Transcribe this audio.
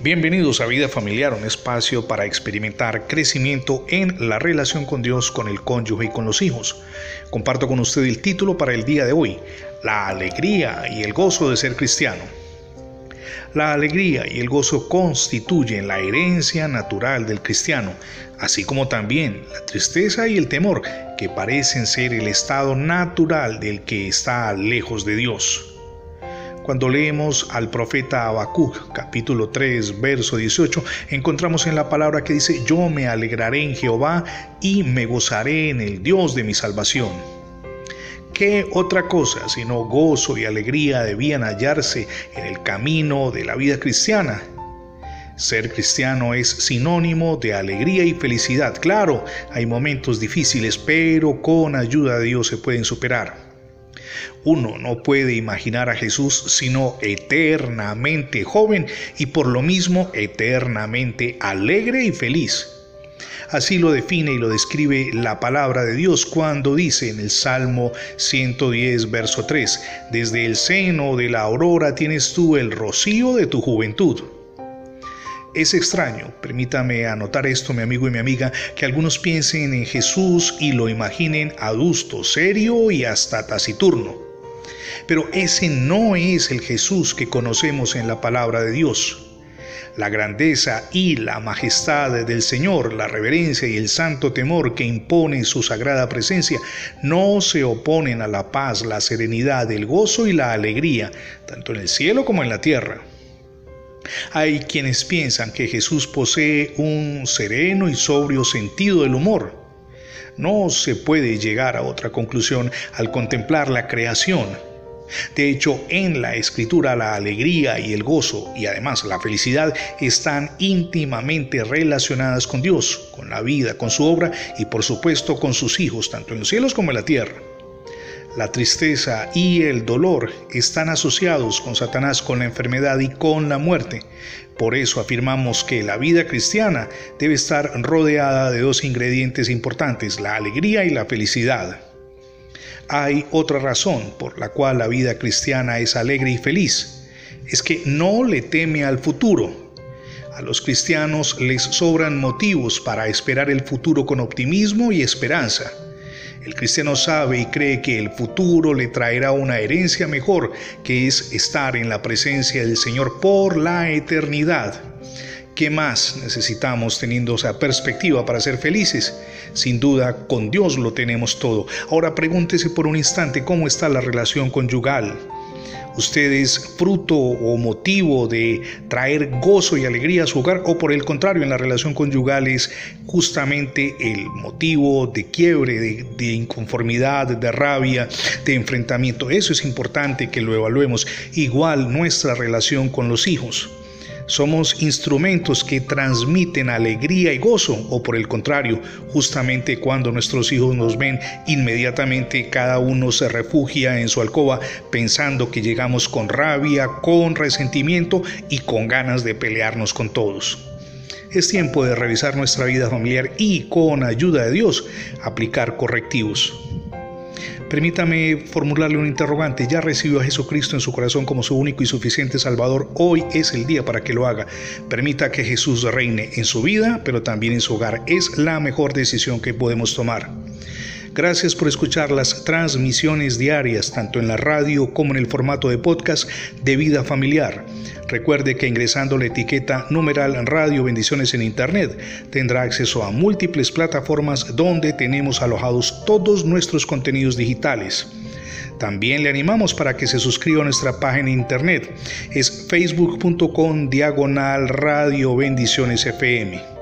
Bienvenidos a Vida Familiar, un espacio para experimentar crecimiento en la relación con Dios, con el cónyuge y con los hijos. Comparto con usted el título para el día de hoy, La alegría y el gozo de ser cristiano. La alegría y el gozo constituyen la herencia natural del cristiano, así como también la tristeza y el temor, que parecen ser el estado natural del que está lejos de Dios. Cuando leemos al profeta Habacuc, capítulo 3, verso 18, encontramos en la palabra que dice, Yo me alegraré en Jehová y me gozaré en el Dios de mi salvación. ¿Qué otra cosa sino gozo y alegría debían hallarse en el camino de la vida cristiana? Ser cristiano es sinónimo de alegría y felicidad. Claro, hay momentos difíciles, pero con ayuda de Dios se pueden superar. Uno no puede imaginar a Jesús sino eternamente joven y por lo mismo eternamente alegre y feliz. Así lo define y lo describe la palabra de Dios cuando dice en el Salmo 110, verso 3, Desde el seno de la aurora tienes tú el rocío de tu juventud. Es extraño, permítame anotar esto mi amigo y mi amiga, que algunos piensen en Jesús y lo imaginen adusto, serio y hasta taciturno. Pero ese no es el Jesús que conocemos en la palabra de Dios. La grandeza y la majestad del Señor, la reverencia y el santo temor que impone su sagrada presencia, no se oponen a la paz, la serenidad, el gozo y la alegría, tanto en el cielo como en la tierra. Hay quienes piensan que Jesús posee un sereno y sobrio sentido del humor. No se puede llegar a otra conclusión al contemplar la creación. De hecho, en la escritura la alegría y el gozo y además la felicidad están íntimamente relacionadas con Dios, con la vida, con su obra y por supuesto con sus hijos, tanto en los cielos como en la tierra. La tristeza y el dolor están asociados con Satanás, con la enfermedad y con la muerte. Por eso afirmamos que la vida cristiana debe estar rodeada de dos ingredientes importantes, la alegría y la felicidad. Hay otra razón por la cual la vida cristiana es alegre y feliz. Es que no le teme al futuro. A los cristianos les sobran motivos para esperar el futuro con optimismo y esperanza. El cristiano sabe y cree que el futuro le traerá una herencia mejor, que es estar en la presencia del Señor por la eternidad. ¿Qué más necesitamos teniendo esa perspectiva para ser felices? Sin duda, con Dios lo tenemos todo. Ahora pregúntese por un instante cómo está la relación conyugal usted es fruto o motivo de traer gozo y alegría a su hogar o por el contrario en la relación conyugal es justamente el motivo de quiebre, de, de inconformidad, de rabia, de enfrentamiento. Eso es importante que lo evaluemos. Igual nuestra relación con los hijos. Somos instrumentos que transmiten alegría y gozo, o por el contrario, justamente cuando nuestros hijos nos ven, inmediatamente cada uno se refugia en su alcoba pensando que llegamos con rabia, con resentimiento y con ganas de pelearnos con todos. Es tiempo de revisar nuestra vida familiar y, con ayuda de Dios, aplicar correctivos. Permítame formularle un interrogante. ¿Ya recibió a Jesucristo en su corazón como su único y suficiente Salvador? Hoy es el día para que lo haga. Permita que Jesús reine en su vida, pero también en su hogar. Es la mejor decisión que podemos tomar. Gracias por escuchar las transmisiones diarias, tanto en la radio como en el formato de podcast de vida familiar. Recuerde que ingresando la etiqueta numeral Radio Bendiciones en Internet tendrá acceso a múltiples plataformas donde tenemos alojados todos nuestros contenidos digitales. También le animamos para que se suscriba a nuestra página internet. Es facebook.com diagonal Radio Bendiciones FM.